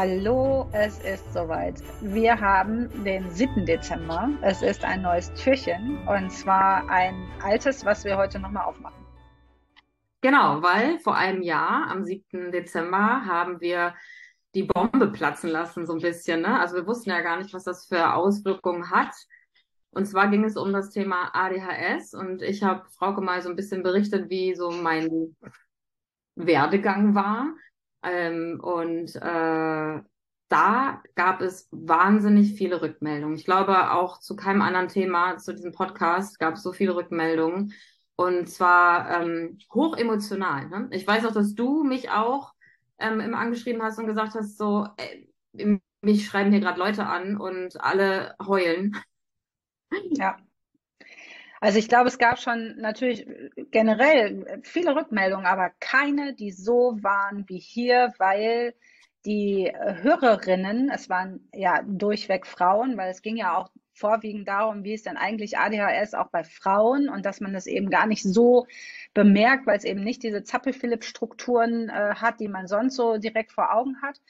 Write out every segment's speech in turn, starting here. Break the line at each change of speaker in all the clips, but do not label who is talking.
Hallo, es ist soweit. Wir haben den 7. Dezember. Es ist ein neues Türchen und zwar ein altes, was wir heute nochmal aufmachen.
Genau, weil vor einem Jahr, am 7. Dezember, haben wir die Bombe platzen lassen, so ein bisschen. Ne? Also wir wussten ja gar nicht, was das für Auswirkungen hat. Und zwar ging es um das Thema ADHS und ich habe Frauke mal so ein bisschen berichtet, wie so mein Werdegang war. Ähm, und äh, da gab es wahnsinnig viele Rückmeldungen. Ich glaube, auch zu keinem anderen Thema, zu diesem Podcast, gab es so viele Rückmeldungen. Und zwar ähm, hoch emotional. Ne? Ich weiß auch, dass du mich auch ähm, immer angeschrieben hast und gesagt hast, so, ey, mich schreiben hier gerade Leute an und alle heulen.
Ja. Also ich glaube, es gab schon natürlich generell viele Rückmeldungen, aber keine, die so waren wie hier, weil die Hörerinnen, es waren ja durchweg Frauen, weil es ging ja auch vorwiegend darum, wie ist denn eigentlich ADHS auch bei Frauen und dass man das eben gar nicht so bemerkt, weil es eben nicht diese Zappel-Philipp-Strukturen äh, hat, die man sonst so direkt vor Augen hat.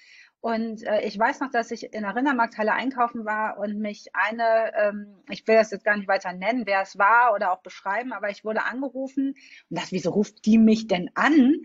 Und äh, ich weiß noch, dass ich in der Rindermarkthalle einkaufen war und mich eine, ähm, ich will das jetzt gar nicht weiter nennen, wer es war oder auch beschreiben, aber ich wurde angerufen und dachte, wieso ruft die mich denn an?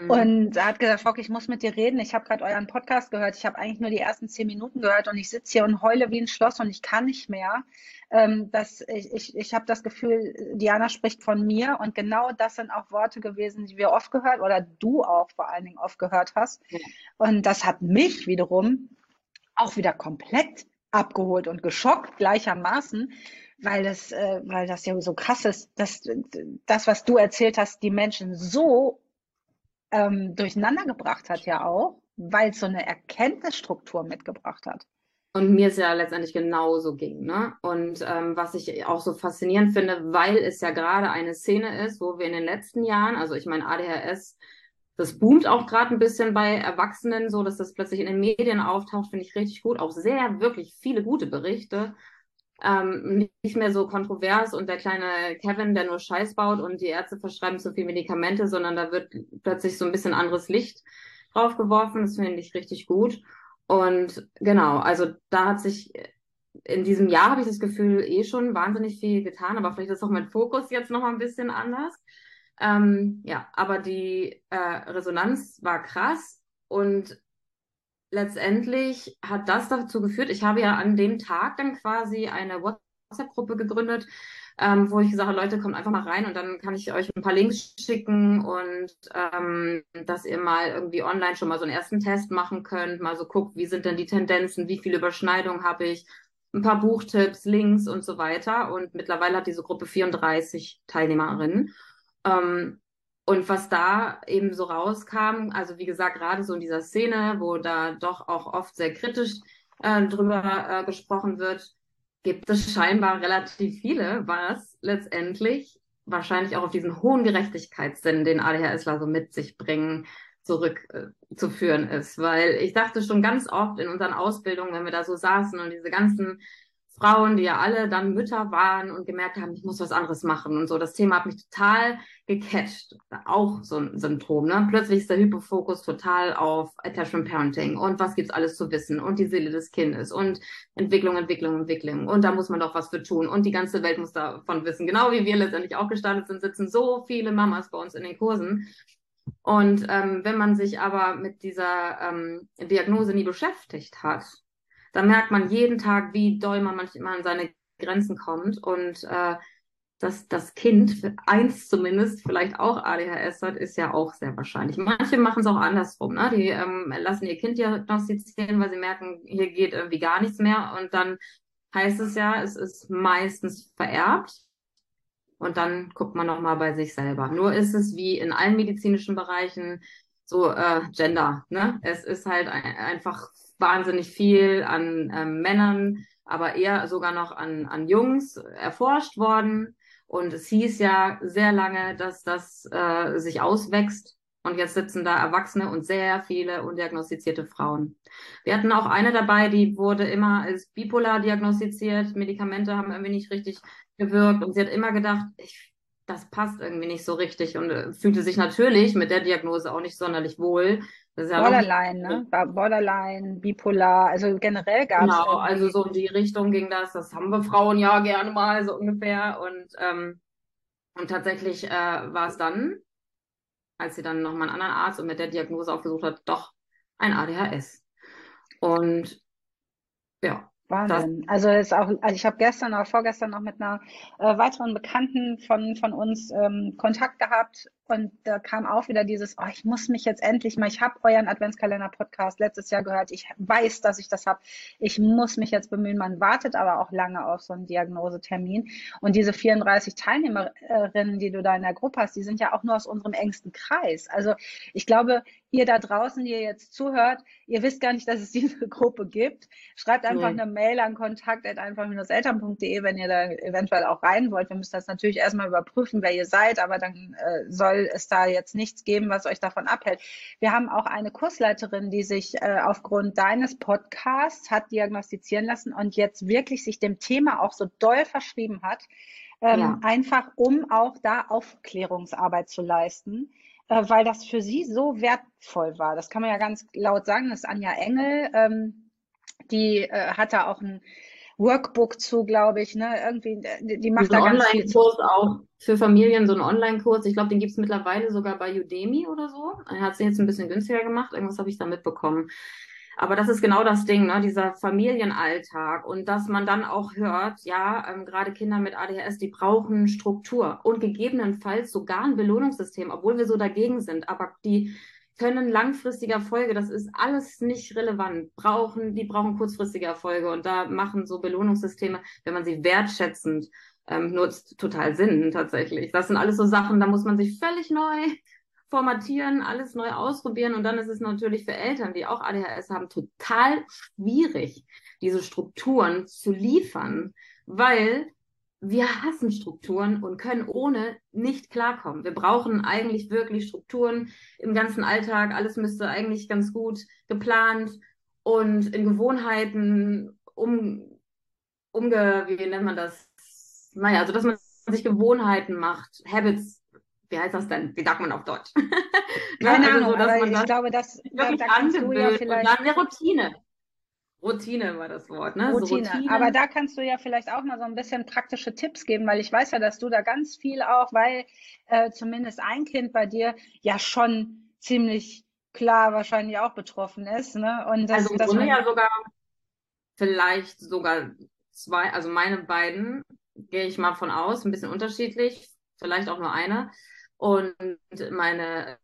Mhm. Und er hat gesagt, Fock, ich muss mit dir reden. Ich habe gerade euren Podcast gehört. Ich habe eigentlich nur die ersten zehn Minuten gehört und ich sitze hier und heule wie ein Schloss und ich kann nicht mehr. Ähm, dass ich ich, ich habe das Gefühl, Diana spricht von mir und genau das sind auch Worte gewesen, die wir oft gehört oder du auch vor allen Dingen oft gehört hast. Ja. Und das hat mich wiederum auch wieder komplett abgeholt und geschockt gleichermaßen, weil das, äh, weil das ja so krass ist, dass das, was du erzählt hast, die Menschen so ähm, durcheinander gebracht hat ja auch, weil es so eine Erkenntnisstruktur mitgebracht hat.
Und mir es ja letztendlich genauso ging. Ne? Und ähm, was ich auch so faszinierend finde, weil es ja gerade eine Szene ist, wo wir in den letzten Jahren, also ich meine ADHS, das boomt auch gerade ein bisschen bei Erwachsenen, so dass das plötzlich in den Medien auftaucht, finde ich richtig gut. Auch sehr, wirklich viele gute Berichte ähm, nicht mehr so kontrovers und der kleine Kevin, der nur Scheiß baut und die Ärzte verschreiben zu viel Medikamente, sondern da wird plötzlich so ein bisschen anderes Licht drauf geworfen. Das finde ich richtig gut. Und genau, also da hat sich in diesem Jahr habe ich das Gefühl eh schon wahnsinnig viel getan, aber vielleicht ist auch mein Fokus jetzt noch mal ein bisschen anders. Ähm, ja, aber die äh, Resonanz war krass und letztendlich hat das dazu geführt, ich habe ja an dem Tag dann quasi eine WhatsApp-Gruppe gegründet, ähm, wo ich gesagt habe, Leute, kommt einfach mal rein und dann kann ich euch ein paar Links schicken und ähm, dass ihr mal irgendwie online schon mal so einen ersten Test machen könnt, mal so guckt, wie sind denn die Tendenzen, wie viele Überschneidungen habe ich, ein paar Buchtipps, Links und so weiter. Und mittlerweile hat diese Gruppe 34 Teilnehmerinnen. Ähm, und was da eben so rauskam, also wie gesagt, gerade so in dieser Szene, wo da doch auch oft sehr kritisch äh, drüber äh, gesprochen wird, gibt es scheinbar relativ viele, was letztendlich wahrscheinlich auch auf diesen hohen Gerechtigkeitssinn, den ADHSler so mit sich bringen, zurückzuführen äh, ist. Weil ich dachte schon ganz oft in unseren Ausbildungen, wenn wir da so saßen und diese ganzen Frauen, die ja alle dann Mütter waren und gemerkt haben, ich muss was anderes machen und so. Das Thema hat mich total gecatcht. Auch so ein Symptom. Ne? Plötzlich ist der Hypofokus total auf Attachment Parenting und was gibt's alles zu wissen und die Seele des Kindes und Entwicklung, Entwicklung, Entwicklung. Und da muss man doch was für tun und die ganze Welt muss davon wissen. Genau wie wir letztendlich auch gestartet sind, sitzen so viele Mamas bei uns in den Kursen. Und ähm, wenn man sich aber mit dieser ähm, Diagnose nie beschäftigt hat, da merkt man jeden Tag, wie doll man manchmal an seine Grenzen kommt und äh, dass das Kind, eins zumindest, vielleicht auch ADHS hat, ist ja auch sehr wahrscheinlich. Manche machen es auch andersrum. Ne? Die ähm, lassen ihr Kind diagnostizieren, weil sie merken, hier geht irgendwie gar nichts mehr. Und dann heißt es ja, es ist meistens vererbt. Und dann guckt man nochmal bei sich selber. Nur ist es wie in allen medizinischen Bereichen so äh, Gender. Ne? Es ist halt ein, einfach wahnsinnig viel an ähm, Männern, aber eher sogar noch an, an Jungs erforscht worden. Und es hieß ja sehr lange, dass das äh, sich auswächst. Und jetzt sitzen da Erwachsene und sehr viele undiagnostizierte Frauen. Wir hatten auch eine dabei, die wurde immer als bipolar diagnostiziert. Medikamente haben irgendwie nicht richtig gewirkt. Und sie hat immer gedacht, ich, das passt irgendwie nicht so richtig und äh, fühlte sich natürlich mit der Diagnose auch nicht sonderlich wohl,
Ja Borderline, ne? Borderline, bipolar, also generell gab
es. Genau, also so in die Richtung ging das. Das haben wir Frauen ja gerne mal so ungefähr. Und, ähm, und tatsächlich äh, war es dann, als sie dann nochmal einen anderen Arzt und mit der Diagnose aufgesucht hat, doch ein ADHS. Und ja,
Wahnsinn. Also ist auch, also ich habe gestern oder vorgestern noch mit einer äh, weiteren Bekannten von, von uns ähm, Kontakt gehabt und da kam auch wieder dieses, oh, ich muss mich jetzt endlich mal, ich habe euren Adventskalender-Podcast letztes Jahr gehört, ich weiß, dass ich das habe, ich muss mich jetzt bemühen. Man wartet aber auch lange auf so einen Diagnosetermin. Und diese 34 Teilnehmerinnen, die du da in der Gruppe hast, die sind ja auch nur aus unserem engsten Kreis. Also ich glaube, ihr da draußen, die ihr jetzt zuhört, ihr wisst gar nicht, dass es diese Gruppe gibt. Schreibt einfach nee. eine Mail an kontakt.einfach-eltern.de, wenn ihr da eventuell auch rein wollt. Wir müssen das natürlich erstmal überprüfen, wer ihr seid, aber dann äh, soll soll es da jetzt nichts geben, was euch davon abhält. Wir haben auch eine Kursleiterin, die sich äh, aufgrund deines Podcasts hat diagnostizieren lassen und jetzt wirklich sich dem Thema auch so doll verschrieben hat, ähm, ja. einfach um auch da Aufklärungsarbeit zu leisten. Äh, weil das für sie so wertvoll war. Das kann man ja ganz laut sagen. Das ist Anja Engel. Ähm, die äh, hat da auch ein Workbook zu, glaube ich. Ne? Irgendwie, die, die macht da ganz viel
zu. auch für Familien, so einen Online-Kurs. Ich glaube, den gibt es mittlerweile sogar bei Udemy oder so. Er hat es jetzt ein bisschen günstiger gemacht. Irgendwas habe ich da mitbekommen. Aber das ist genau das Ding, ne? dieser Familienalltag und dass man dann auch hört, ja, ähm, gerade Kinder mit ADHS, die brauchen Struktur und gegebenenfalls sogar ein Belohnungssystem, obwohl wir so dagegen sind. Aber die können langfristige Erfolge, das ist alles nicht relevant, brauchen, die brauchen kurzfristige Erfolge und da machen so Belohnungssysteme, wenn man sie wertschätzend ähm, nutzt, total Sinn tatsächlich. Das sind alles so Sachen, da muss man sich völlig neu formatieren, alles neu ausprobieren und dann ist es natürlich für Eltern, die auch ADHS haben, total schwierig, diese Strukturen zu liefern, weil wir hassen Strukturen und können ohne nicht klarkommen. Wir brauchen eigentlich wirklich Strukturen im ganzen Alltag. Alles müsste eigentlich ganz gut geplant und in Gewohnheiten um, umge, wie nennt man das? Naja, also dass man sich Gewohnheiten macht, Habits, wie heißt das denn? Wie sagt man auf Deutsch?
Keine also Ahnung, so, aber ich glaube, das
da, da kannst du ja vielleicht... Und dann eine Routine. Routine war das Wort, ne?
Routine. So Routine. Aber da kannst du ja vielleicht auch mal so ein bisschen praktische Tipps geben, weil ich weiß ja, dass du da ganz viel auch, weil äh, zumindest ein Kind bei dir ja schon ziemlich klar wahrscheinlich auch betroffen ist, ne?
Und das, also das man... ja sogar vielleicht sogar zwei, also meine beiden gehe ich mal von aus, ein bisschen unterschiedlich, vielleicht auch nur eine. Und meine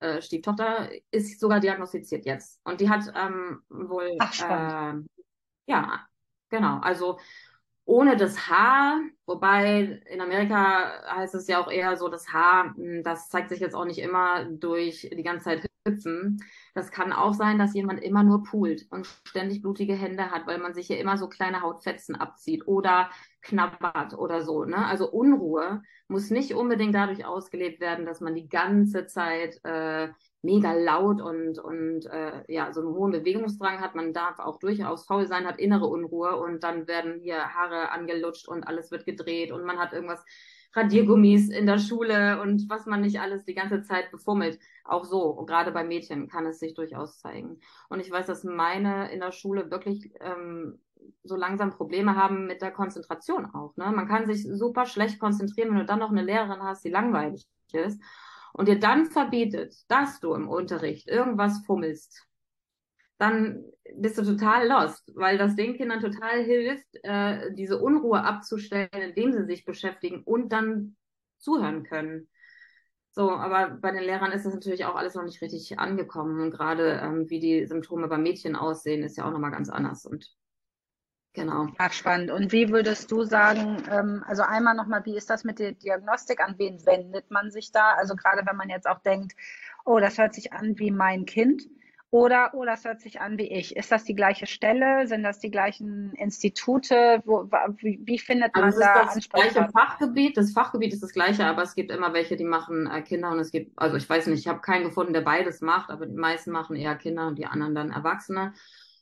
äh, Stieftochter ist sogar diagnostiziert jetzt. Und die hat ähm, wohl,
Ach, äh,
ja, genau, also ohne das Haar, wobei in Amerika heißt es ja auch eher so, das Haar, hm, das zeigt sich jetzt auch nicht immer durch die ganze Zeit hüpfen. Das kann auch sein, dass jemand immer nur poolt und ständig blutige Hände hat, weil man sich ja immer so kleine Hautfetzen abzieht oder knabbert oder so. Ne? Also Unruhe muss nicht unbedingt dadurch ausgelebt werden, dass man die ganze Zeit äh, mega laut und, und äh, ja, so einen hohen Bewegungsdrang hat. Man darf auch durchaus faul sein, hat innere Unruhe und dann werden hier Haare angelutscht und alles wird gedreht und man hat irgendwas Radiergummis in der Schule und was man nicht alles die ganze Zeit befummelt. Auch so, gerade bei Mädchen kann es sich durchaus zeigen. Und ich weiß, dass meine in der Schule wirklich ähm, so langsam Probleme haben mit der Konzentration auch. Ne? Man kann sich super schlecht konzentrieren, wenn du dann noch eine Lehrerin hast, die langweilig ist und dir dann verbietet, dass du im Unterricht irgendwas fummelst, dann bist du total lost, weil das den Kindern total hilft, äh, diese Unruhe abzustellen, indem sie sich beschäftigen und dann zuhören können. So, aber bei den Lehrern ist das natürlich auch alles noch nicht richtig angekommen. Gerade ähm, wie die Symptome bei Mädchen aussehen, ist ja auch nochmal ganz anders. Und Genau.
Ach, spannend. Und wie würdest du sagen, ähm, also einmal nochmal, wie ist das mit der Diagnostik? An wen wendet man sich da? Also gerade wenn man jetzt auch denkt, oh, das hört sich an wie mein Kind oder, oh, das hört sich an wie ich. Ist das die gleiche Stelle? Sind das die gleichen Institute? Wo, wie, wie findet man
also
da
das ist das gleiche Fachgebiet. Das Fachgebiet ist das gleiche, aber es gibt immer welche, die machen äh, Kinder und es gibt, also ich weiß nicht, ich habe keinen gefunden, der beides macht, aber die meisten machen eher Kinder und die anderen dann Erwachsene.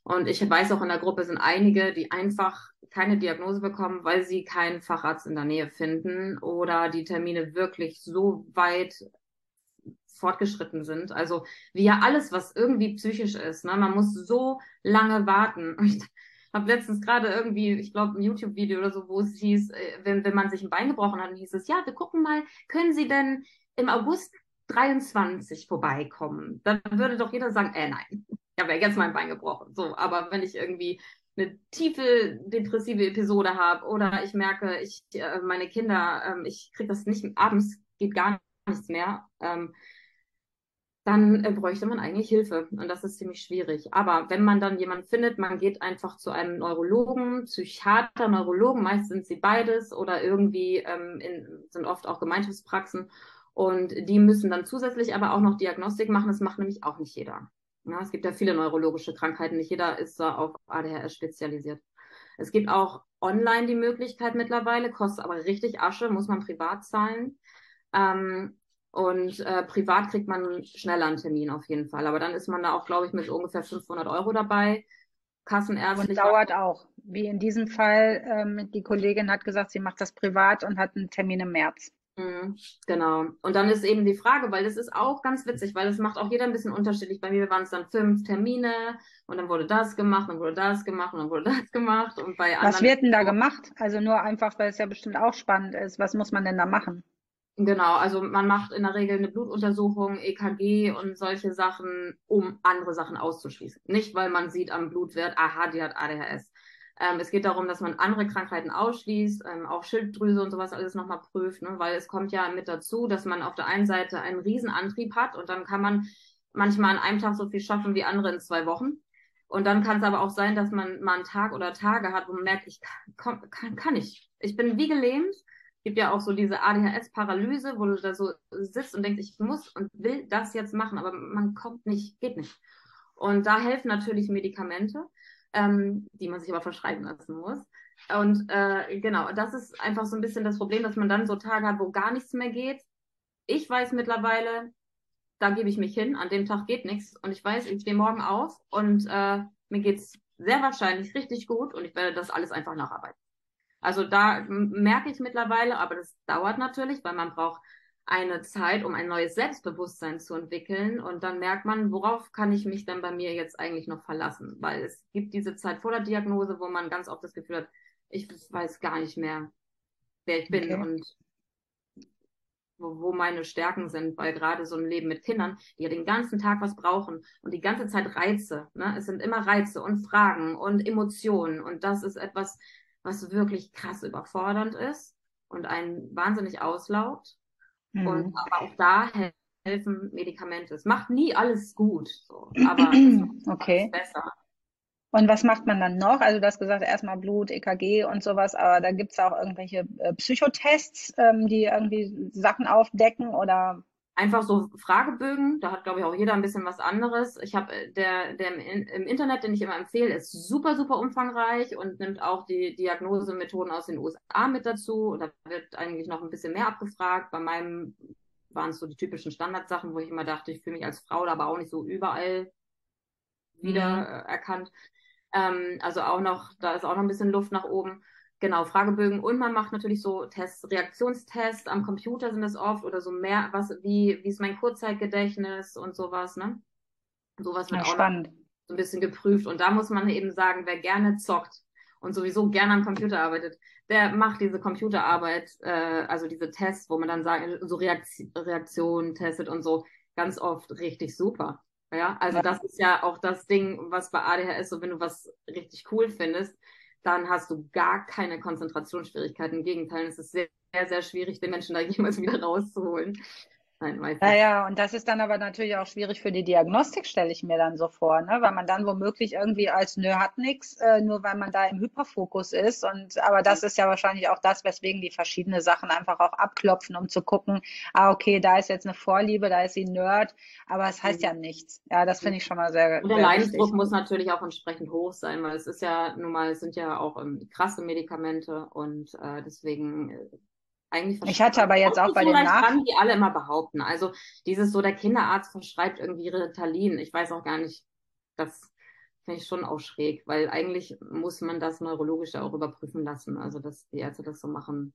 Und ich weiß auch in der Gruppe sind einige, die einfach keine Diagnose bekommen, weil sie keinen Facharzt in der Nähe finden oder die Termine wirklich so weit fortgeschritten sind. Also wie ja alles, was irgendwie psychisch ist. Ne? Man muss so lange warten. Ich habe letztens gerade irgendwie, ich glaube, ein YouTube-Video oder so, wo es hieß, äh, wenn, wenn man sich ein Bein gebrochen hat, dann hieß es, ja, wir gucken mal, können Sie denn im August 23 vorbeikommen? Dann würde doch jeder sagen, äh, nein, ja jetzt mein Bein gebrochen. So, aber wenn ich irgendwie eine tiefe depressive Episode habe oder ich merke, ich äh, meine Kinder, ähm, ich kriege das nicht abends, geht gar nichts mehr, ähm, dann äh, bräuchte man eigentlich Hilfe. Und das ist ziemlich schwierig. Aber wenn man dann jemanden findet, man geht einfach zu einem Neurologen, Psychiater, Neurologen, meist sind sie beides oder irgendwie ähm, in, sind oft auch Gemeinschaftspraxen. Und die müssen dann zusätzlich aber auch noch Diagnostik machen. Das macht nämlich auch nicht jeder. Ja, es gibt ja viele neurologische Krankheiten. Nicht jeder ist da auf ADHS spezialisiert. Es gibt auch online die Möglichkeit mittlerweile, kostet aber richtig Asche, muss man privat zahlen. Ähm, und äh, privat kriegt man schneller einen Termin auf jeden Fall. Aber dann ist man da auch, glaube ich, mit ungefähr 500 Euro dabei.
Kassenärztlich. Und dauert auch. Wie in diesem Fall, ähm, die Kollegin hat gesagt, sie macht das privat und hat einen Termin im März.
Mhm, genau. Und dann ist eben die Frage, weil das ist auch ganz witzig, weil das macht auch jeder ein bisschen unterschiedlich. Bei mir waren es dann fünf Termine und dann wurde das gemacht, dann wurde das gemacht und dann wurde das gemacht. Und bei
Was wird denn da gemacht? Also nur einfach, weil es ja bestimmt auch spannend ist. Was muss man denn da machen?
Genau, also man macht in der Regel eine Blutuntersuchung, EKG und solche Sachen, um andere Sachen auszuschließen. Nicht, weil man sieht am Blutwert, aha, die hat ADHS. Ähm, es geht darum, dass man andere Krankheiten ausschließt, ähm, auch Schilddrüse und sowas alles nochmal prüft, ne? weil es kommt ja mit dazu, dass man auf der einen Seite einen Riesenantrieb hat und dann kann man manchmal an einem Tag so viel schaffen wie andere in zwei Wochen. Und dann kann es aber auch sein, dass man mal einen Tag oder Tage hat, wo man merkt, ich kann, kann, kann nicht. Ich bin wie gelähmt gibt ja auch so diese ADHS-Paralyse, wo du da so sitzt und denkst, ich muss und will das jetzt machen, aber man kommt nicht, geht nicht. Und da helfen natürlich Medikamente, ähm, die man sich aber verschreiben lassen muss. Und äh, genau, das ist einfach so ein bisschen das Problem, dass man dann so Tage hat, wo gar nichts mehr geht. Ich weiß mittlerweile, da gebe ich mich hin, an dem Tag geht nichts. Und ich weiß, ich stehe morgen auf und äh, mir geht's sehr wahrscheinlich richtig gut und ich werde das alles einfach nacharbeiten. Also da merke ich mittlerweile, aber das dauert natürlich, weil man braucht eine Zeit, um ein neues Selbstbewusstsein zu entwickeln. Und dann merkt man, worauf kann ich mich denn bei mir jetzt eigentlich noch verlassen? Weil es gibt diese Zeit vor der Diagnose, wo man ganz oft das Gefühl hat, ich weiß gar nicht mehr, wer ich bin okay. und wo, wo meine Stärken sind, weil gerade so ein Leben mit Kindern, die ja den ganzen Tag was brauchen und die ganze Zeit Reize, ne? es sind immer Reize und Fragen und Emotionen und das ist etwas, was wirklich krass überfordernd ist und einen wahnsinnig auslaugt. Mhm. Und aber auch da helfen Medikamente. Es macht nie alles gut, so, aber es
okay. besser. Und was macht man dann noch? Also du hast gesagt, erstmal Blut, EKG und sowas, aber da gibt es auch irgendwelche äh, Psychotests, ähm, die irgendwie Sachen aufdecken oder
einfach so Fragebögen. Da hat, glaube ich, auch jeder ein bisschen was anderes. Ich habe äh, der, der im, im, Internet, den ich immer empfehle, ist super, super umfangreich und nimmt auch die Diagnosemethoden aus den USA mit dazu. Und da wird eigentlich noch ein bisschen mehr abgefragt. Bei meinem waren es so die typischen Standardsachen, wo ich immer dachte, ich fühle mich als Frau, aber auch nicht so überall wieder mhm. Erkannt. Ähm, also auch noch, da ist auch noch ein bisschen Luft nach oben. Genau, Fragebögen und man macht natürlich so Tests, Reaktionstests am Computer sind das oft oder so mehr, was, wie, wie ist mein Kurzzeitgedächtnis und sowas, ne? Sowas wird ja, auch spannend. so ein bisschen geprüft. Und da muss man eben sagen, wer gerne zockt und sowieso gerne am Computer arbeitet, der macht diese Computerarbeit, äh, also diese Tests, wo man dann sagt, so Reaktion, Reaktionen testet und so, ganz oft richtig super. Ja, also ja. das ist ja auch das Ding, was bei ADHS, so wenn du was richtig cool findest, dann hast du gar keine Konzentrationsschwierigkeiten. Im Gegenteil, es ist sehr, sehr, sehr schwierig, den Menschen da jemals wieder rauszuholen.
Nein, weiß ja, ja, und das ist dann aber natürlich auch schwierig für die Diagnostik, stelle ich mir dann so vor, ne? weil man dann womöglich irgendwie als nö hat nichts, äh, nur weil man da im Hyperfokus ist. Und aber das ist ja wahrscheinlich auch das, weswegen die verschiedene Sachen einfach auch abklopfen, um zu gucken, ah, okay, da ist jetzt eine Vorliebe, da ist sie Nerd, aber es heißt mhm. ja nichts. Ja, das finde ich schon mal sehr.
Und der Leidensdruck muss natürlich auch entsprechend hoch sein, weil es ist ja nun mal, es sind ja auch ähm, krasse Medikamente und äh, deswegen eigentlich
Ich hatte aber jetzt auch bei den Nach...
Kann, die alle immer behaupten. Also dieses so, der Kinderarzt verschreibt irgendwie Ritalin. Ich weiß auch gar nicht, das finde ich schon auch schräg, weil eigentlich muss man das neurologisch auch überprüfen lassen. Also dass die Ärzte das so machen.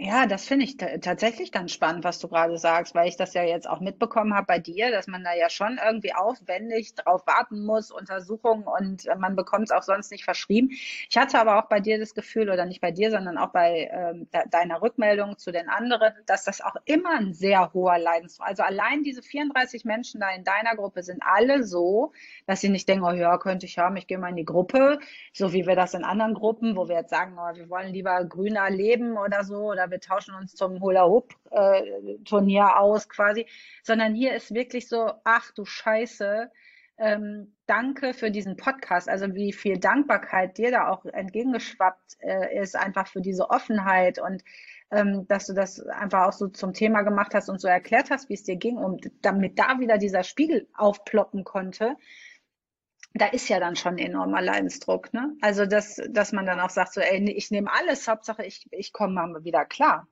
Ja, das finde ich tatsächlich ganz spannend, was du gerade sagst, weil ich das ja jetzt auch mitbekommen habe bei dir, dass man da ja schon irgendwie aufwendig drauf warten muss, Untersuchungen und äh, man bekommt es auch sonst nicht verschrieben. Ich hatte aber auch bei dir das Gefühl, oder nicht bei dir, sondern auch bei ähm, de deiner Rückmeldung zu den anderen, dass das auch immer ein sehr hoher Leidensdruck, also allein diese 34 Menschen da in deiner Gruppe sind alle so, dass sie nicht denken, oh ja, könnte ich haben, ich gehe mal in die Gruppe, so wie wir das in anderen Gruppen, wo wir jetzt sagen, oh, wir wollen lieber grüner leben oder so, oder wir tauschen uns zum Hula-Hoop-Turnier äh, aus quasi, sondern hier ist wirklich so, ach du Scheiße, ähm, danke für diesen Podcast. Also wie viel Dankbarkeit dir da auch entgegengeschwappt äh, ist, einfach für diese Offenheit und ähm, dass du das einfach auch so zum Thema gemacht hast und so erklärt hast, wie es dir ging, und damit da wieder dieser Spiegel aufploppen konnte da ist ja dann schon enormer Leidensdruck, ne? Also, dass, dass man dann auch sagt, so, ey, ich nehme alles, Hauptsache ich, ich komme mal wieder klar.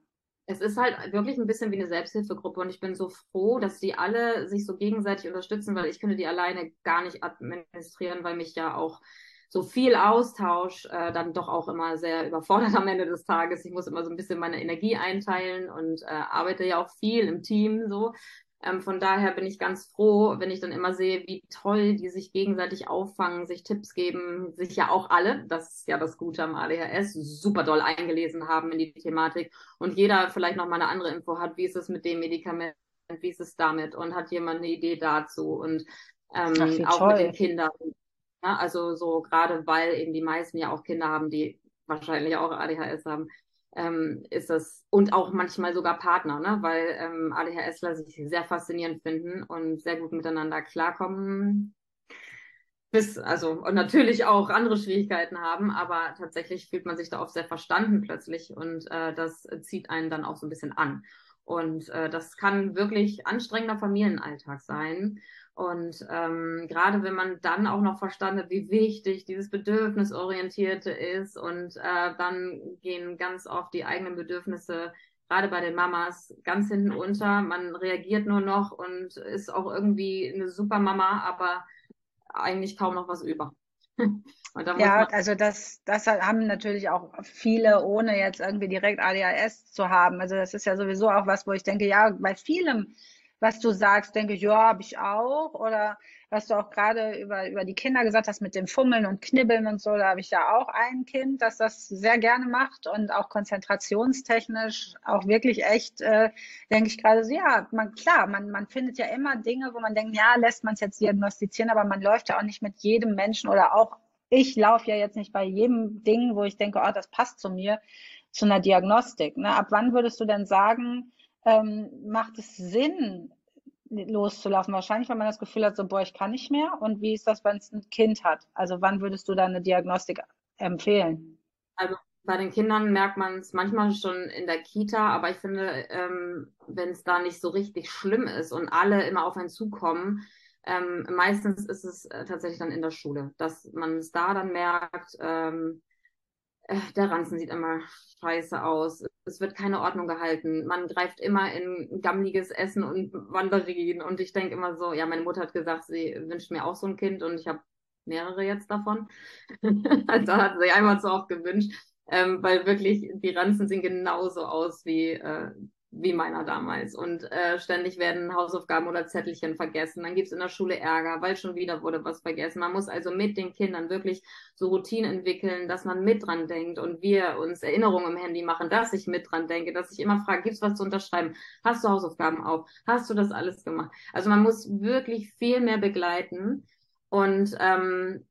Es ist halt wirklich ein bisschen wie eine Selbsthilfegruppe und ich bin so froh, dass die alle sich so gegenseitig unterstützen, weil ich könnte die alleine gar nicht administrieren, weil mich ja auch so viel Austausch äh, dann doch auch immer sehr überfordert am Ende des Tages. Ich muss immer so ein bisschen meine Energie einteilen und äh, arbeite ja auch viel im Team so. Ähm, von daher bin ich ganz froh, wenn ich dann immer sehe, wie toll die sich gegenseitig auffangen, sich Tipps geben, sich ja auch alle, das ist ja das Gute am ADHS, super doll eingelesen haben in die Thematik und jeder vielleicht noch mal eine andere Info hat, wie ist es mit dem Medikament, wie ist es damit und hat jemand eine Idee dazu und ähm, Ach, auch toll. mit den Kindern. Ja, also so gerade weil eben die meisten ja auch Kinder haben, die wahrscheinlich auch ADHS haben, ähm, ist das und auch manchmal sogar Partner, ne? weil ähm, ADHSler sich sehr faszinierend finden und sehr gut miteinander klarkommen. Bis, also, und natürlich auch andere Schwierigkeiten haben, aber tatsächlich fühlt man sich da oft sehr verstanden plötzlich und äh, das zieht einen dann auch so ein bisschen an. Und äh, das kann wirklich anstrengender Familienalltag sein. Und ähm, gerade wenn man dann auch noch verstanden hat, wie wichtig dieses Bedürfnisorientierte ist und äh, dann gehen ganz oft die eigenen Bedürfnisse, gerade bei den Mamas, ganz hinten unter. Man reagiert nur noch und ist auch irgendwie eine super Mama, aber eigentlich kaum noch was über.
ja, also das, das haben natürlich auch viele, ohne jetzt irgendwie direkt ADHS zu haben. Also das ist ja sowieso auch was, wo ich denke, ja, bei vielem was du sagst, denke ich, ja, habe ich auch. Oder was du auch gerade über, über die Kinder gesagt hast mit dem Fummeln und Knibbeln und so, da habe ich ja auch ein Kind, das das sehr gerne macht und auch konzentrationstechnisch auch wirklich echt, äh, denke ich gerade so, ja, man, klar, man, man findet ja immer Dinge, wo man denkt, ja, lässt man es jetzt diagnostizieren, aber man läuft ja auch nicht mit jedem Menschen oder auch ich laufe ja jetzt nicht bei jedem Ding, wo ich denke, oh, das passt zu mir, zu einer Diagnostik. Ne? Ab wann würdest du denn sagen, ähm, macht es Sinn, loszulaufen? Wahrscheinlich, wenn man das Gefühl hat, so, boah, ich kann nicht mehr. Und wie ist das, wenn es ein Kind hat? Also wann würdest du da eine Diagnostik empfehlen?
Also bei den Kindern merkt man es manchmal schon in der Kita, aber ich finde, ähm, wenn es da nicht so richtig schlimm ist und alle immer auf einen zukommen, ähm, meistens ist es äh, tatsächlich dann in der Schule, dass man es da dann merkt, ähm, äh, der Ranzen sieht immer scheiße aus. Es wird keine Ordnung gehalten. Man greift immer in gammliges Essen und Wanderien. Und ich denke immer so, ja, meine Mutter hat gesagt, sie wünscht mir auch so ein Kind und ich habe mehrere jetzt davon. also hat sie einmal zu oft gewünscht, ähm, weil wirklich die Ranzen sehen genauso aus wie äh, wie meiner damals. Und äh, ständig werden Hausaufgaben oder Zettelchen vergessen. Dann gibt's in der Schule Ärger, weil schon wieder wurde was vergessen. Man muss also mit den Kindern wirklich so Routinen entwickeln, dass man mit dran denkt und wir uns Erinnerungen im Handy machen, dass ich mit dran denke, dass ich immer frage, gibt's was zu unterschreiben? Hast du Hausaufgaben auf? Hast du das alles gemacht? Also man muss wirklich viel mehr begleiten und ähm,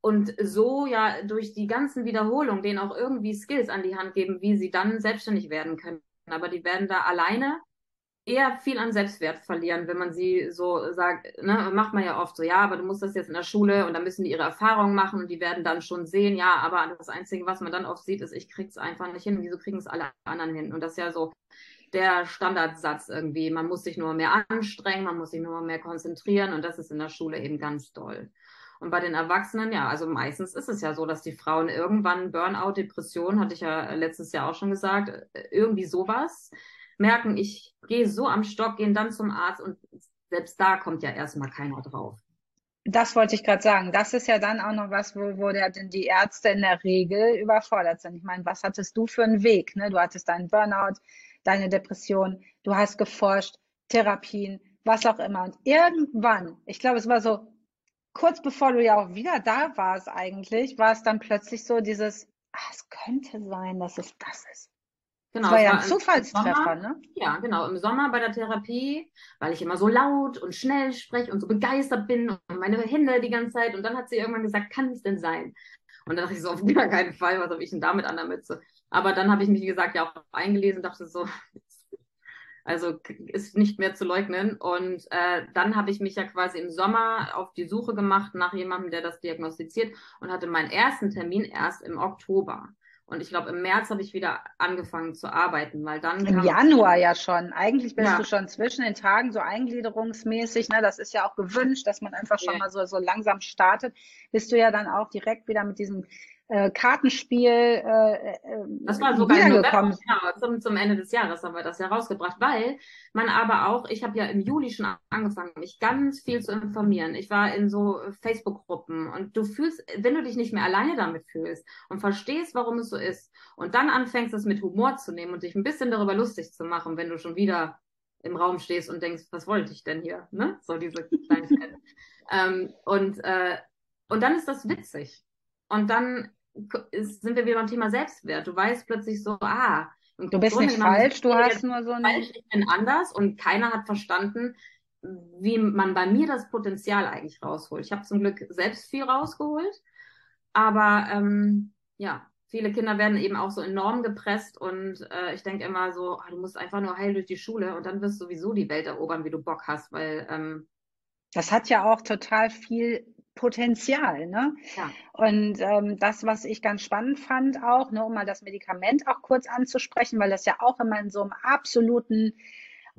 und so ja durch die ganzen Wiederholungen denen auch irgendwie Skills an die Hand geben, wie sie dann selbstständig werden können aber die werden da alleine eher viel an Selbstwert verlieren, wenn man sie so sagt, ne, macht man ja oft so, ja, aber du musst das jetzt in der Schule und dann müssen die ihre Erfahrungen machen und die werden dann schon sehen, ja, aber das Einzige, was man dann oft sieht, ist, ich krieg's einfach nicht hin, wieso kriegen es alle anderen hin? Und das ist ja so der Standardsatz irgendwie. Man muss sich nur mehr anstrengen, man muss sich nur mehr konzentrieren und das ist in der Schule eben ganz toll. Und bei den Erwachsenen, ja, also meistens ist es ja so, dass die Frauen irgendwann Burnout, Depression, hatte ich ja letztes Jahr auch schon gesagt, äh, irgendwie sowas merken, ich gehe so am Stock, gehen dann zum Arzt und selbst da kommt ja erstmal keiner drauf.
Das wollte ich gerade sagen. Das ist ja dann auch noch was, wo, wo der, die Ärzte in der Regel überfordert sind. Ich meine, was hattest du für einen Weg? Ne? Du hattest deinen Burnout, deine Depression, du hast geforscht, Therapien, was auch immer. Und irgendwann, ich glaube, es war so kurz bevor du ja auch wieder da warst eigentlich, war es dann plötzlich so dieses, ah, es könnte sein, dass es das ist. Genau, das war ja ein Zufallstreffer,
Sommer,
ne?
Ja, genau. Im Sommer bei der Therapie, weil ich immer so laut und schnell spreche und so begeistert bin und meine Hände die ganze Zeit. Und dann hat sie irgendwann gesagt, kann es denn sein? Und dann dachte ich so, auf gar keinen Fall, was habe ich denn damit an der Mütze? Aber dann habe ich mich, wie gesagt, ja auch eingelesen, dachte so, also ist nicht mehr zu leugnen. Und äh, dann habe ich mich ja quasi im Sommer auf die Suche gemacht nach jemandem, der das diagnostiziert und hatte meinen ersten Termin erst im Oktober. Und ich glaube, im März habe ich wieder angefangen zu arbeiten, weil dann.
Im Januar ja schon. Eigentlich bist ja. du schon zwischen den Tagen so eingliederungsmäßig. Ne? Das ist ja auch gewünscht, dass man einfach schon ja. mal so, so langsam startet. Bist du ja dann auch direkt wieder mit diesem äh, Kartenspiel äh, äh,
Das war sogar im November, genau, zum, zum Ende des Jahres haben wir das ja rausgebracht, weil man aber auch, ich habe ja im Juli schon angefangen, mich ganz viel zu informieren. Ich war in so Facebook-Gruppen und du fühlst, wenn du dich nicht mehr alleine damit fühlst und verstehst, warum es so ist und dann anfängst, es mit Humor zu nehmen und dich ein bisschen darüber lustig zu machen, wenn du schon wieder im Raum stehst und denkst, was wollte ich denn hier? Ne? So diese Kleinigkeiten. ähm, und, äh, und dann ist das witzig. Und dann sind wir wieder beim Thema Selbstwert. Du weißt plötzlich so, ah,
du bist nicht falsch, du hast nur so
ein. Falsch, ich bin anders und keiner hat verstanden, wie man bei mir das Potenzial eigentlich rausholt. Ich habe zum Glück selbst viel rausgeholt, aber ähm, ja, viele Kinder werden eben auch so enorm gepresst und äh, ich denke immer so, ah, du musst einfach nur heil durch die Schule und dann wirst du sowieso die Welt erobern, wie du Bock hast, weil ähm,
das hat ja auch total viel Potenzial. Ne? Ja. Und ähm, das, was ich ganz spannend fand, auch, ne, um mal das Medikament auch kurz anzusprechen, weil das ja auch immer in so einem absoluten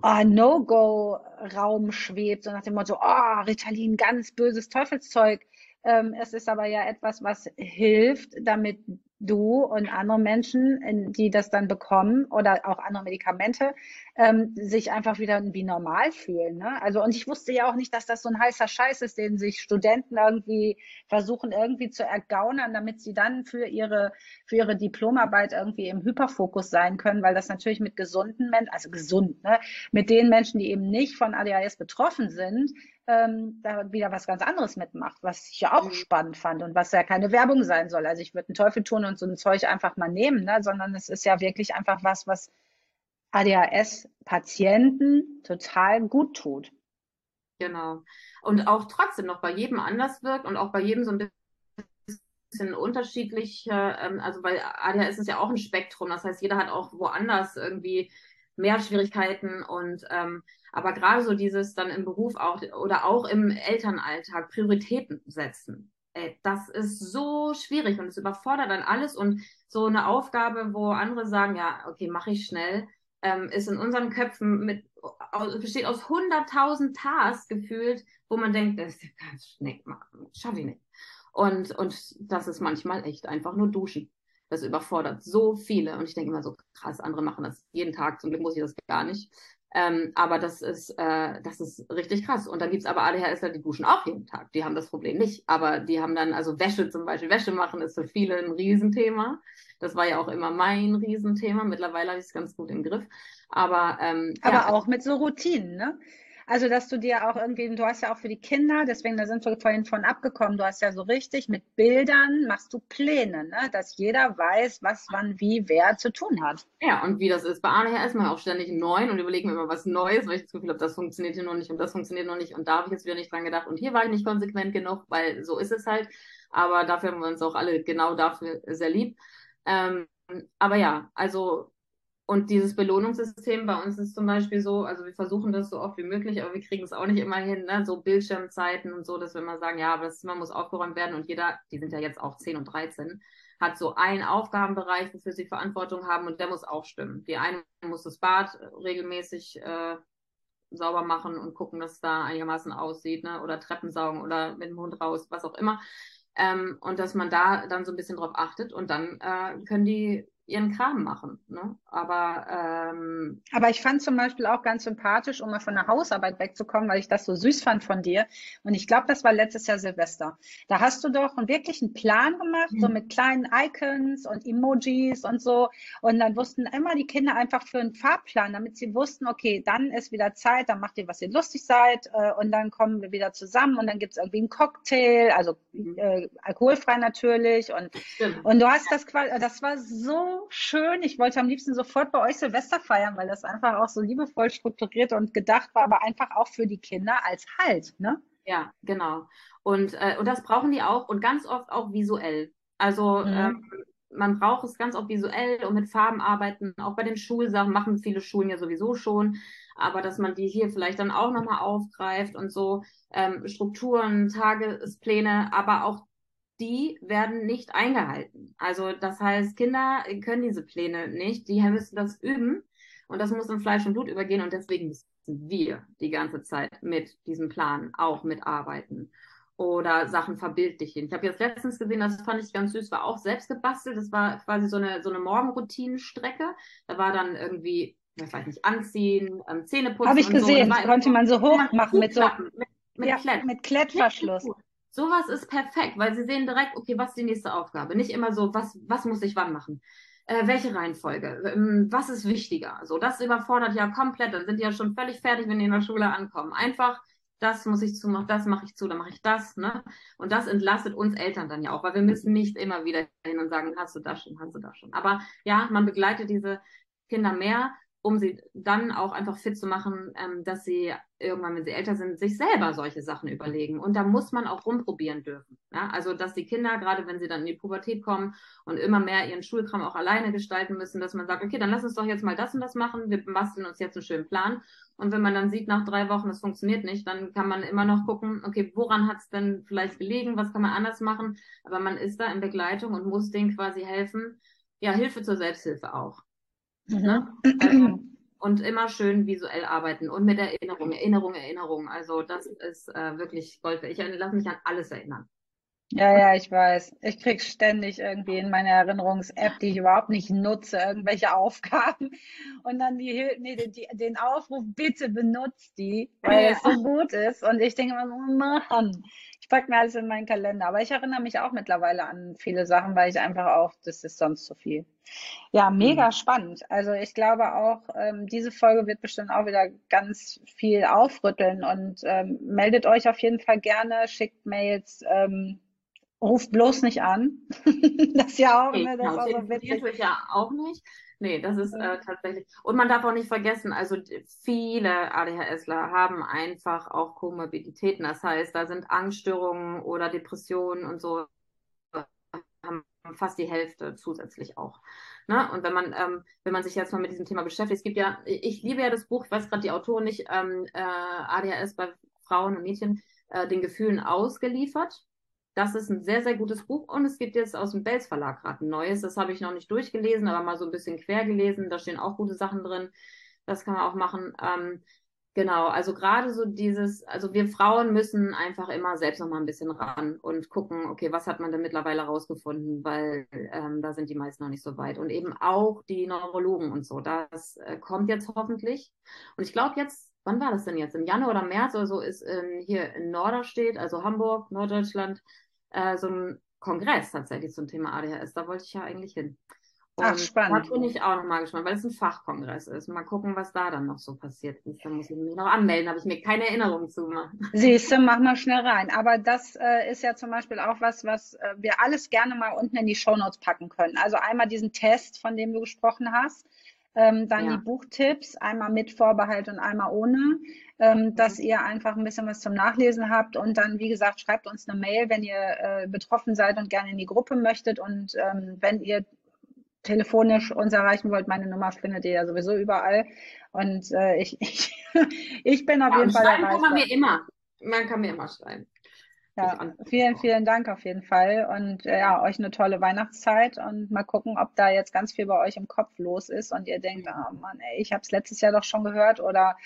uh, No-Go-Raum schwebt, so nach dem Motto, oh, Ritalin, ganz böses Teufelszeug. Ähm, es ist aber ja etwas, was hilft, damit du und andere Menschen, die das dann bekommen oder auch andere Medikamente, ähm, sich einfach wieder wie normal fühlen. Ne? Also und ich wusste ja auch nicht, dass das so ein heißer Scheiß ist, den sich Studenten irgendwie versuchen irgendwie zu ergaunern, damit sie dann für ihre für ihre Diplomarbeit irgendwie im Hyperfokus sein können, weil das natürlich mit gesunden Menschen, also gesund, ne, mit den Menschen, die eben nicht von ADHS betroffen sind, ähm, da wieder was ganz anderes mitmacht, was ich ja auch mhm. spannend fand und was ja keine Werbung sein soll. Also ich würde einen Teufel tun und so ein Zeug einfach mal nehmen, ne? sondern es ist ja wirklich einfach was, was ADHS-Patienten total gut tut.
Genau. Und auch trotzdem noch bei jedem anders wirkt und auch bei jedem so ein bisschen unterschiedlich, ähm, also weil ADHS ist ja auch ein Spektrum, das heißt, jeder hat auch woanders irgendwie mehr Schwierigkeiten und ähm, aber gerade so dieses dann im Beruf auch oder auch im Elternalltag Prioritäten setzen. Ey, das ist so schwierig und es überfordert dann alles und so eine Aufgabe, wo andere sagen, ja, okay, mache ich schnell, ähm, ist in unseren Köpfen mit besteht aus 100.000 Tasks gefühlt, wo man denkt, das ist ja ganz schnell, schaffe ich nicht. Und, und das ist manchmal echt einfach nur duschen. Das überfordert so viele. Und ich denke immer so, krass, andere machen das jeden Tag. Zum Glück muss ich das gar nicht. Ähm, aber das ist, äh, das ist richtig krass. Und dann gibt es aber ADHSler, die duschen auch jeden Tag. Die haben das Problem nicht. Aber die haben dann, also Wäsche zum Beispiel, Wäsche machen ist für viele ein Riesenthema. Das war ja auch immer mein Riesenthema. Mittlerweile habe ich es ganz gut im Griff. Aber, ähm,
aber ja. auch mit so Routinen, ne? Also, dass du dir auch irgendwie, du hast ja auch für die Kinder, deswegen, da sind wir vorhin von abgekommen, du hast ja so richtig mit Bildern machst du Pläne, ne? dass jeder weiß, was, wann, wie, wer zu tun hat.
Ja, und wie das ist. Bei Arne her ist man auch ständig neu und überlegen mir immer was Neues, weil ich das Gefühl habe, das funktioniert hier noch nicht und das funktioniert noch nicht und da habe ich jetzt wieder nicht dran gedacht und hier war ich nicht konsequent genug, weil so ist es halt. Aber dafür haben wir uns auch alle genau dafür sehr lieb. Ähm, aber ja, also und dieses Belohnungssystem bei uns ist zum Beispiel so, also wir versuchen das so oft wie möglich, aber wir kriegen es auch nicht immer hin, ne? so Bildschirmzeiten und so, dass wir mal sagen, ja, aber das Zimmer muss aufgeräumt werden und jeder, die sind ja jetzt auch 10 und 13, hat so einen Aufgabenbereich, wofür sie Verantwortung haben und der muss auch stimmen. Die eine muss das Bad regelmäßig äh, sauber machen und gucken, dass es da einigermaßen aussieht, ne? oder Treppen saugen oder mit dem Hund raus, was auch immer. Ähm, und dass man da dann so ein bisschen drauf achtet und dann äh, können die ihren Kram machen. Ne? Aber, ähm,
aber ich fand zum Beispiel auch ganz sympathisch, um mal von der Hausarbeit wegzukommen, weil ich das so süß fand von dir. Und ich glaube, das war letztes Jahr Silvester. Da hast du doch wirklich einen Plan gemacht, mhm. so mit kleinen Icons und Emojis und so. Und dann wussten immer die Kinder einfach für einen Fahrplan, damit sie wussten, okay, dann ist wieder Zeit, dann macht ihr, was ihr lustig seid. Äh, und dann kommen wir wieder zusammen und dann gibt es irgendwie einen Cocktail, also mhm. äh, alkoholfrei natürlich. Und, und du hast das quasi, das war so schön. Ich wollte am liebsten sofort bei euch Silvester feiern, weil das einfach auch so liebevoll strukturiert und gedacht war, aber einfach auch für die Kinder als Halt, ne?
Ja, genau. Und, äh, und das brauchen die auch und ganz oft auch visuell. Also mhm. ähm, man braucht es ganz oft visuell und mit Farben arbeiten. Auch bei den Schulsachen machen viele Schulen ja sowieso schon. Aber dass man die hier vielleicht dann auch nochmal aufgreift und so ähm, Strukturen, Tagespläne, aber auch die werden nicht eingehalten. Also das heißt, Kinder können diese Pläne nicht, die müssen das üben und das muss in Fleisch und Blut übergehen und deswegen müssen wir die ganze Zeit mit diesem Plan auch mitarbeiten oder Sachen verbildlichen. Ich habe jetzt letztens gesehen, das fand ich ganz süß, war auch selbst gebastelt. Das war quasi so eine, so eine Morgenroutinenstrecke. Da war dann irgendwie, ich weiß nicht, anziehen, ähm, Zähneputzen.
Habe ich gesehen, so. konnte man so hoch machen mit so
mit, mit, ja, Klett.
mit Klettverschluss.
Sowas ist perfekt, weil sie sehen direkt, okay, was ist die nächste Aufgabe? Nicht immer so, was, was muss ich wann machen? Äh, welche Reihenfolge? Ähm, was ist wichtiger? So, das überfordert ja komplett. Dann sind die ja schon völlig fertig, wenn die in der Schule ankommen. Einfach, das muss ich zu, das mache ich zu, dann mache ich das, ne? Und das entlastet uns Eltern dann ja auch, weil wir müssen nicht immer wieder hin und sagen, hast du das schon, hast du das schon. Aber ja, man begleitet diese Kinder mehr um sie dann auch einfach fit zu machen, ähm, dass sie irgendwann, wenn sie älter sind, sich selber solche Sachen überlegen. Und da muss man auch rumprobieren dürfen. Ja? Also, dass die Kinder, gerade wenn sie dann in die Pubertät kommen und immer mehr ihren Schulkram auch alleine gestalten müssen, dass man sagt, okay, dann lass uns doch jetzt mal das und das machen, wir basteln uns jetzt einen schönen Plan. Und wenn man dann sieht, nach drei Wochen, es funktioniert nicht, dann kann man immer noch gucken, okay, woran hat es denn vielleicht gelegen, was kann man anders machen? Aber man ist da in Begleitung und muss denen quasi helfen. Ja, Hilfe zur Selbsthilfe auch. Mhm. Also, und immer schön visuell arbeiten und mit Erinnerung, Erinnerung, Erinnerung. Also das ist äh, wirklich Gold. Ich lasse mich an alles erinnern.
Ja, ja, ich weiß. Ich krieg ständig irgendwie in meine Erinnerungs-App, die ich überhaupt nicht nutze, irgendwelche Aufgaben und dann die, nee, die, den Aufruf, bitte benutzt die, weil ja. es so gut ist. Und ich denke immer so, Mann, ich packe mir alles in meinen Kalender. Aber ich erinnere mich auch mittlerweile an viele Sachen, weil ich einfach auch, das ist sonst zu viel. Ja, mega mhm. spannend. Also ich glaube auch, ähm, diese Folge wird bestimmt auch wieder ganz viel aufrütteln und ähm, meldet euch auf jeden Fall gerne, schickt Mails, ähm, ruft bloß nicht an.
das ist ja auch, ne, das ist auch so witzig. ja auch nicht. Nee, das ist äh, tatsächlich. Und man darf auch nicht vergessen, also viele ADHSler haben einfach auch Komorbiditäten. Das heißt, da sind Angststörungen oder Depressionen und so haben fast die Hälfte zusätzlich auch. Ne? Und wenn man, ähm, wenn man sich jetzt mal mit diesem Thema beschäftigt, es gibt ja, ich liebe ja das Buch, ich weiß gerade die Autorin nicht, ähm, äh, ADHS bei Frauen und Mädchen, äh, den Gefühlen ausgeliefert. Das ist ein sehr, sehr gutes Buch und es gibt jetzt aus dem Belz Verlag gerade ein neues. Das habe ich noch nicht durchgelesen, aber mal so ein bisschen quer gelesen. Da stehen auch gute Sachen drin. Das kann man auch machen. Ähm, genau, also gerade so dieses, also wir Frauen müssen einfach immer selbst noch mal ein bisschen ran und gucken, okay, was hat man denn mittlerweile rausgefunden, weil ähm, da sind die meisten noch nicht so weit. Und eben auch die Neurologen und so. Das äh, kommt jetzt hoffentlich. Und ich glaube jetzt wann war das denn jetzt? Im Januar oder März oder so ist ähm, hier in Norderstedt, also Hamburg, Norddeutschland, äh, so ein Kongress tatsächlich zum Thema ADHS. Da wollte ich ja eigentlich hin.
Und Ach, spannend.
Da bin ich auch nochmal gespannt, weil es ein Fachkongress ist. Mal gucken, was da dann noch so passiert ist. Da muss ich mich noch anmelden, habe ich mir keine Erinnerung zu machen.
Siehst du, mach mal schnell rein. Aber das äh, ist ja zum Beispiel auch was, was äh, wir alles gerne mal unten in die Shownotes packen können. Also einmal diesen Test, von dem du gesprochen hast. Ähm, dann ja. die Buchtipps, einmal mit Vorbehalt und einmal ohne ähm, dass ihr einfach ein bisschen was zum Nachlesen habt. Und dann, wie gesagt, schreibt uns eine Mail, wenn ihr äh, betroffen seid und gerne in die Gruppe möchtet. Und ähm, wenn ihr telefonisch uns erreichen wollt, meine Nummer findet ihr ja sowieso überall. Und äh, ich, ich, ich bin auf ja, jeden Fall
erreichbar. Kann man mir immer. Man kann mir immer schreiben.
Ja, vielen, vielen Dank auf jeden Fall und äh, ja, euch eine tolle Weihnachtszeit und mal gucken, ob da jetzt ganz viel bei euch im Kopf los ist und ihr denkt, oh Mann, ey, ich habe es letztes Jahr doch schon gehört oder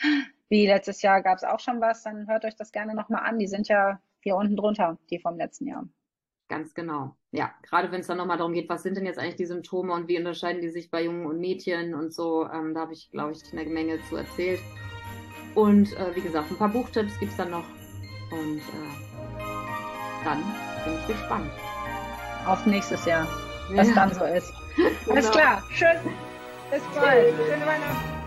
wie letztes Jahr gab es auch schon was, dann hört euch das gerne nochmal an. Die sind ja hier unten drunter, die vom letzten Jahr.
Ganz genau. Ja, gerade wenn es dann nochmal darum geht, was sind denn jetzt eigentlich die Symptome und wie unterscheiden die sich bei Jungen und Mädchen und so, ähm, da habe ich, glaube ich, eine Menge zu erzählt. Und äh, wie gesagt, ein paar Buchtipps gibt es dann noch und äh, dann bin ich gespannt.
Auf nächstes Jahr, was ja. dann so ist. Genau. Alles klar, schön. Bis bald. Schöne Weihnachten.